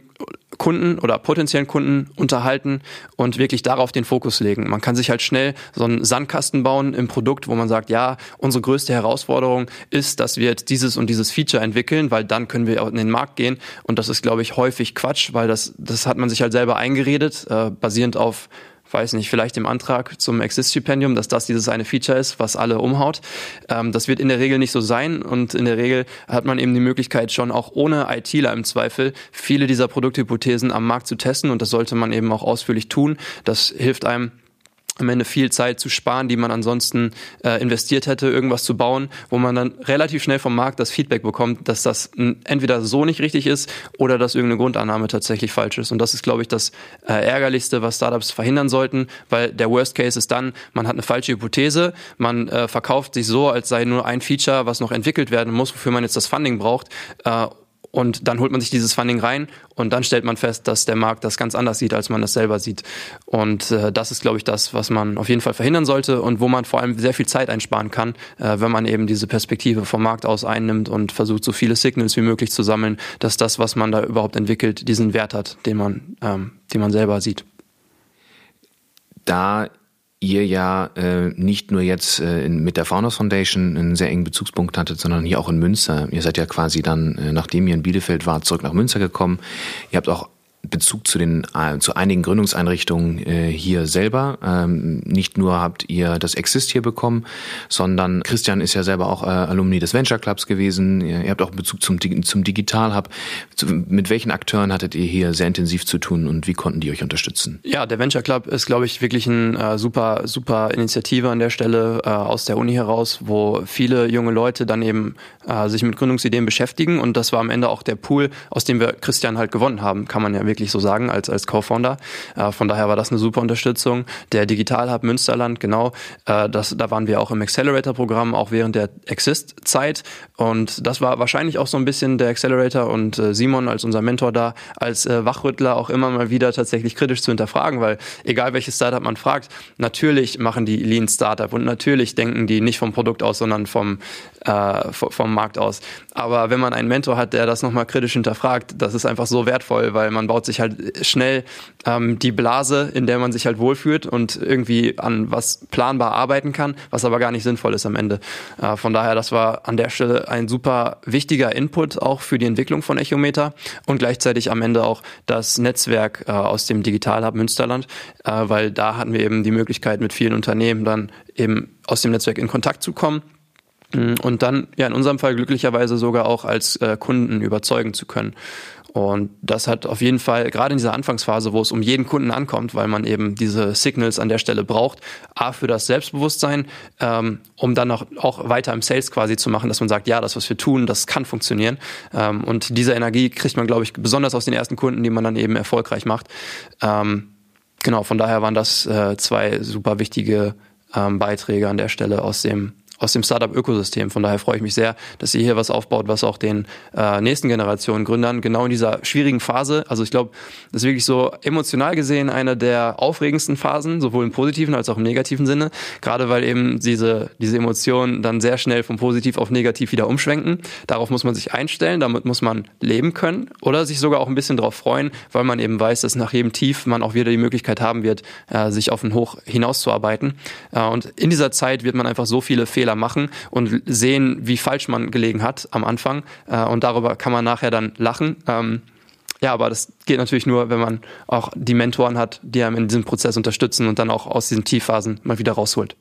Kunden oder potenziellen Kunden unterhalten und wirklich darauf den Fokus legen. Man kann sich halt schnell so einen Sandkasten bauen im Produkt, wo man sagt, ja, unsere größte Herausforderung ist, dass wir jetzt dieses und dieses Feature entwickeln, weil dann können wir in den Markt gehen. Und das ist, glaube ich, häufig Quatsch, weil das, das hat man sich halt selber eingeredet, äh, basierend auf weiß nicht, vielleicht im Antrag zum Exist-Stipendium, dass das dieses eine Feature ist, was alle umhaut. Ähm, das wird in der Regel nicht so sein und in der Regel hat man eben die Möglichkeit schon auch ohne ITler im Zweifel viele dieser Produkthypothesen am Markt zu testen und das sollte man eben auch ausführlich tun. Das hilft einem am Ende viel Zeit zu sparen, die man ansonsten äh, investiert hätte, irgendwas zu bauen, wo man dann relativ schnell vom Markt das Feedback bekommt, dass das entweder so nicht richtig ist oder dass irgendeine Grundannahme tatsächlich falsch ist. Und das ist, glaube ich, das äh, Ärgerlichste, was Startups verhindern sollten, weil der Worst Case ist dann, man hat eine falsche Hypothese, man äh, verkauft sich so, als sei nur ein Feature, was noch entwickelt werden muss, wofür man jetzt das Funding braucht. Äh, und dann holt man sich dieses Funding rein und dann stellt man fest, dass der Markt das ganz anders sieht, als man das selber sieht. Und äh, das ist, glaube ich, das, was man auf jeden Fall verhindern sollte und wo man vor allem sehr viel Zeit einsparen kann, äh, wenn man eben diese Perspektive vom Markt aus einnimmt und versucht, so viele Signals wie möglich zu sammeln, dass das, was man da überhaupt entwickelt, diesen Wert hat, den man, ähm, den man selber sieht. Da ihr ja äh, nicht nur jetzt äh, mit der Founders Foundation einen sehr engen Bezugspunkt hattet, sondern hier auch in Münster. Ihr seid ja quasi dann, äh, nachdem ihr in Bielefeld wart, zurück nach Münster gekommen. Ihr habt auch Bezug zu den äh, zu einigen Gründungseinrichtungen äh, hier selber. Ähm, nicht nur habt ihr das Exist hier bekommen, sondern Christian ist ja selber auch äh, Alumni des Venture Clubs gewesen. Ihr, habt auch Bezug zum zum Digital Hub. Mit welchen Akteuren hattet ihr hier sehr intensiv zu tun und wie konnten die euch unterstützen? Ja, der Venture Club ist, glaube ich, wirklich ein super super Initiative an der Stelle aus der Uni heraus, wo viele junge Leute dann eben sich mit Gründungsideen beschäftigen und das war am Ende auch der Pool, aus dem wir Christian halt gewonnen haben, kann man ja wirklich so sagen als, als Co-Founder. Äh, von daher war das eine super Unterstützung. Der Digital Hub Münsterland, genau, äh, das, da waren wir auch im Accelerator-Programm, auch während der Exist-Zeit. Und das war wahrscheinlich auch so ein bisschen der Accelerator und äh, Simon als unser Mentor da, als äh, Wachrüttler auch immer mal wieder tatsächlich kritisch zu hinterfragen, weil egal welches Startup man fragt, natürlich machen die Lean Startup und natürlich denken die nicht vom Produkt aus, sondern vom, äh, vom Markt aus. Aber wenn man einen Mentor hat, der das nochmal kritisch hinterfragt, das ist einfach so wertvoll, weil man baut sich halt schnell ähm, die Blase, in der man sich halt wohlfühlt und irgendwie an was planbar arbeiten kann, was aber gar nicht sinnvoll ist am Ende. Äh, von daher, das war an der Stelle ein super wichtiger Input auch für die Entwicklung von Echometer und gleichzeitig am Ende auch das Netzwerk äh, aus dem Digital Hub Münsterland, äh, weil da hatten wir eben die Möglichkeit, mit vielen Unternehmen dann eben aus dem Netzwerk in Kontakt zu kommen Mm, und dann ja in unserem Fall glücklicherweise sogar auch als äh, Kunden überzeugen zu können. Und das hat auf jeden Fall, gerade in dieser Anfangsphase, wo es um jeden Kunden ankommt, weil man eben diese Signals an der Stelle braucht, A für das Selbstbewusstsein, ähm, um dann auch, auch weiter im Sales quasi zu machen, dass man sagt, ja, das, was wir tun, das kann funktionieren. Ähm, und diese Energie kriegt man, glaube ich, besonders aus den ersten Kunden, die man dann eben erfolgreich macht. Ähm, genau, von daher waren das äh, zwei super wichtige ähm, Beiträge an der Stelle aus dem aus dem Startup-Ökosystem. Von daher freue ich mich sehr, dass ihr hier was aufbaut, was auch den äh, nächsten Generationen Gründern genau in dieser schwierigen Phase, also ich glaube, das ist wirklich so emotional gesehen eine der aufregendsten Phasen, sowohl im positiven als auch im negativen Sinne, gerade weil eben diese, diese Emotionen dann sehr schnell vom Positiv auf Negativ wieder umschwenken. Darauf muss man sich einstellen, damit muss man leben können oder sich sogar auch ein bisschen darauf freuen, weil man eben weiß, dass nach jedem Tief man auch wieder die Möglichkeit haben wird, äh, sich auf ein Hoch hinauszuarbeiten. Äh, und in dieser Zeit wird man einfach so viele Fehler Fehler machen und sehen, wie falsch man gelegen hat am Anfang. Äh, und darüber kann man nachher dann lachen. Ähm, ja, aber das geht natürlich nur, wenn man auch die Mentoren hat, die einem in diesem Prozess unterstützen und dann auch aus diesen Tiefphasen mal wieder rausholt.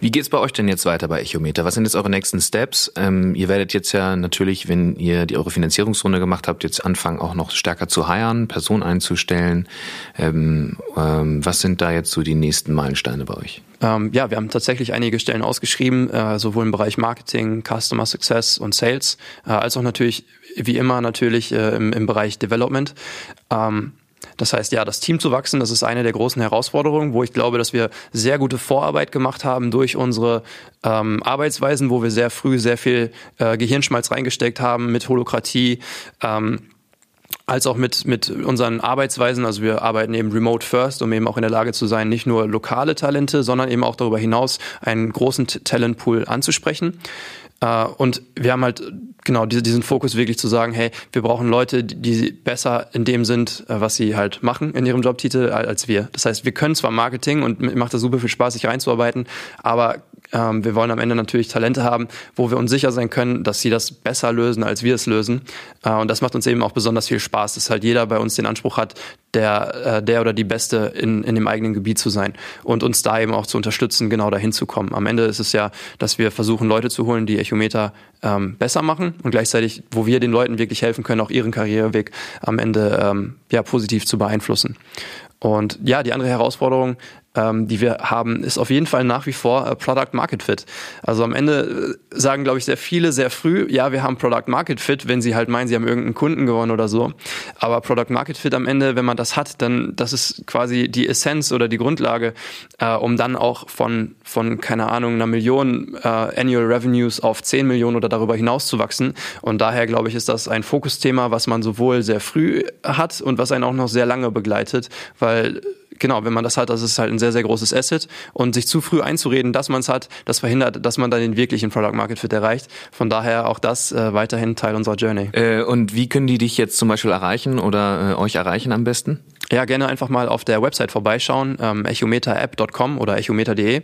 Wie geht's bei euch denn jetzt weiter bei Echometer? Was sind jetzt eure nächsten Steps? Ähm, ihr werdet jetzt ja natürlich, wenn ihr die eure Finanzierungsrunde gemacht habt, jetzt anfangen auch noch stärker zu heiern, Personen einzustellen. Ähm, ähm, was sind da jetzt so die nächsten Meilensteine bei euch? Ähm, ja, wir haben tatsächlich einige Stellen ausgeschrieben, äh, sowohl im Bereich Marketing, Customer Success und Sales, äh, als auch natürlich, wie immer natürlich äh, im, im Bereich Development. Ähm, das heißt, ja, das Team zu wachsen, das ist eine der großen Herausforderungen, wo ich glaube, dass wir sehr gute Vorarbeit gemacht haben durch unsere ähm, Arbeitsweisen, wo wir sehr früh sehr viel äh, Gehirnschmalz reingesteckt haben mit Holokratie. Ähm, als auch mit, mit unseren Arbeitsweisen. Also wir arbeiten eben remote first, um eben auch in der Lage zu sein, nicht nur lokale Talente, sondern eben auch darüber hinaus einen großen Talentpool anzusprechen. Äh, und wir haben halt genau diesen Fokus wirklich zu sagen, hey, wir brauchen Leute, die besser in dem sind, äh, was sie halt machen in ihrem Jobtitel als wir. Das heißt, wir können zwar Marketing und macht das super viel Spaß, sich reinzuarbeiten, aber ähm, wir wollen am Ende natürlich Talente haben, wo wir uns sicher sein können, dass sie das besser lösen, als wir es lösen. Äh, und das macht uns eben auch besonders viel Spaß, dass halt jeder bei uns den Anspruch hat, der, äh, der oder die Beste in, in dem eigenen Gebiet zu sein und uns da eben auch zu unterstützen, genau dahin zu kommen. Am Ende ist es ja, dass wir versuchen, Leute zu holen, die Echometer ähm, besser machen und gleichzeitig, wo wir den Leuten wirklich helfen können, auch ihren Karriereweg am Ende ähm, ja positiv zu beeinflussen. Und ja, die andere Herausforderung ähm, die wir haben, ist auf jeden Fall nach wie vor äh, Product Market Fit. Also am Ende äh, sagen, glaube ich, sehr viele sehr früh, ja, wir haben Product Market Fit, wenn sie halt meinen, sie haben irgendeinen Kunden gewonnen oder so. Aber Product Market Fit am Ende, wenn man das hat, dann das ist quasi die Essenz oder die Grundlage, äh, um dann auch von, von keine Ahnung, einer Million äh, Annual Revenues auf 10 Millionen oder darüber hinaus zu wachsen. Und daher, glaube ich, ist das ein Fokusthema, was man sowohl sehr früh hat und was einen auch noch sehr lange begleitet, weil genau, wenn man das hat, das ist halt ein sehr, sehr großes Asset. Und sich zu früh einzureden, dass man es hat, das verhindert, dass man dann den wirklichen Product Market Fit erreicht. Von daher auch das äh, weiterhin Teil unserer Journey. Äh, und wie können die dich jetzt zum Beispiel erreichen oder äh, euch erreichen am besten? Ja, gerne einfach mal auf der Website vorbeischauen, ähm, echometerapp.com oder echometer.de.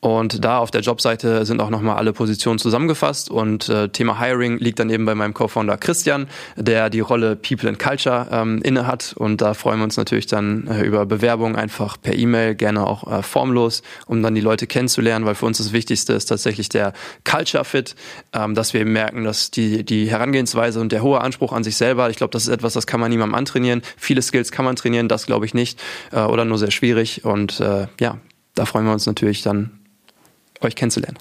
Und da auf der Jobseite sind auch nochmal alle Positionen zusammengefasst. Und äh, Thema Hiring liegt dann eben bei meinem Co-Founder Christian, der die Rolle People and Culture ähm, inne hat. Und da freuen wir uns natürlich dann äh, über Bewerbungen einfach per E-Mail, gerne auch äh, formlos, um dann die Leute kennenzulernen, weil für uns das Wichtigste ist tatsächlich der Culture Fit, ähm, dass wir eben merken, dass die, die Herangehensweise und der hohe Anspruch an sich selber, ich glaube, das ist etwas, das kann man niemandem antrainieren. Viele Skills kann man trainieren, das glaube ich nicht äh, oder nur sehr schwierig. Und äh, ja, da freuen wir uns natürlich dann, euch kennenzulernen.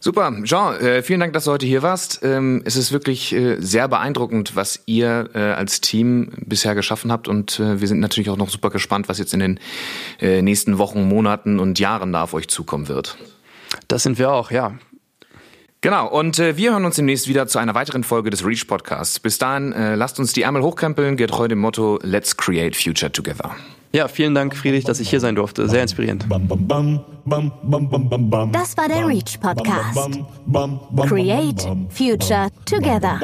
Super, Jean, äh, vielen Dank, dass du heute hier warst. Ähm, es ist wirklich äh, sehr beeindruckend, was ihr äh, als Team bisher geschaffen habt und wir sind natürlich auch noch super gespannt, was jetzt in den nächsten Wochen, Monaten und Jahren da auf euch zukommen wird. Das sind wir auch, ja. Genau, und äh, wir hören uns demnächst wieder zu einer weiteren Folge des Reach Podcasts. Bis dahin, äh, lasst uns die Ärmel hochkrempeln, getreu dem Motto Let's Create Future Together. Ja, vielen Dank, Friedrich, dass ich hier sein durfte. Sehr inspirierend. Das war der Reach Podcast. Create Future Together.